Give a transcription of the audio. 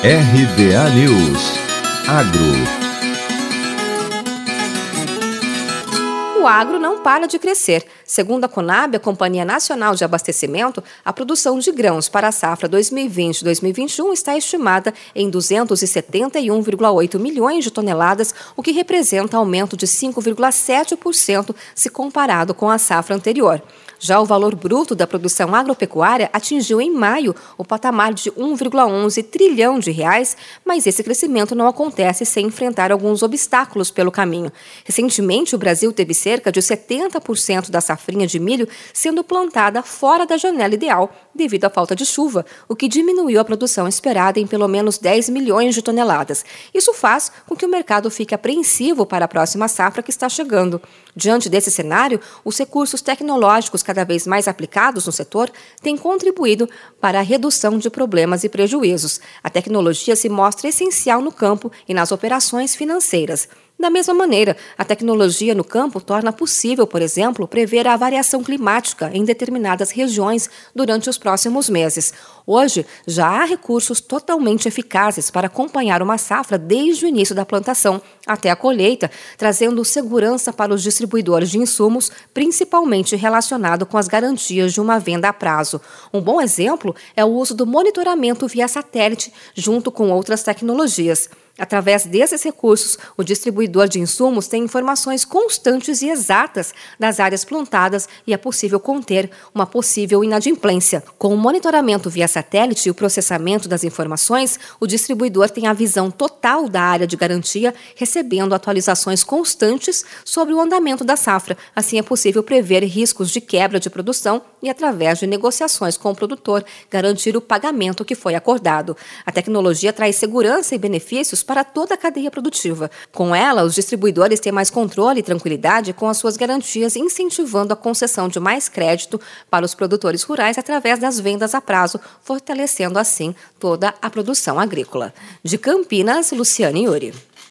RBA News Agro O agro não para de crescer. Segundo a Conab, a Companhia Nacional de Abastecimento, a produção de grãos para a safra 2020-2021 está estimada em 271,8 milhões de toneladas, o que representa aumento de 5,7% se comparado com a safra anterior. Já o valor bruto da produção agropecuária atingiu em maio o patamar de 1,11 trilhão de reais, mas esse crescimento não acontece sem enfrentar alguns obstáculos pelo caminho. Recentemente, o Brasil teve cerca de 70% da safrinha de milho sendo plantada fora da janela ideal devido à falta de chuva, o que diminuiu a produção esperada em pelo menos 10 milhões de toneladas. Isso faz com que o mercado fique apreensivo para a próxima safra que está chegando. Diante desse cenário, os recursos tecnológicos cada vez mais aplicados no setor têm contribuído para a redução de problemas e prejuízos. A tecnologia se mostra essencial no campo e nas operações financeiras. Da mesma maneira, a tecnologia no campo torna possível, por exemplo, prever a variação climática em determinadas regiões durante os próximos meses. Hoje, já há recursos totalmente eficazes para acompanhar uma safra desde o início da plantação até a colheita, trazendo segurança para os distribuidores de insumos, principalmente relacionado com as garantias de uma venda a prazo. Um bom exemplo é o uso do monitoramento via satélite junto com outras tecnologias. Através desses recursos, o distribuidor de insumos tem informações constantes e exatas das áreas plantadas e é possível conter uma possível inadimplência. Com o monitoramento via satélite e o processamento das informações, o distribuidor tem a visão total da área de garantia, recebendo atualizações constantes sobre o andamento da safra. Assim, é possível prever riscos de quebra de produção e, através de negociações com o produtor, garantir o pagamento que foi acordado. A tecnologia traz segurança e benefícios para toda a cadeia produtiva. Com ela, os distribuidores têm mais controle e tranquilidade com as suas garantias, incentivando a concessão de mais crédito para os produtores rurais através das vendas a prazo, fortalecendo assim toda a produção agrícola. De Campinas, Luciane Yuri.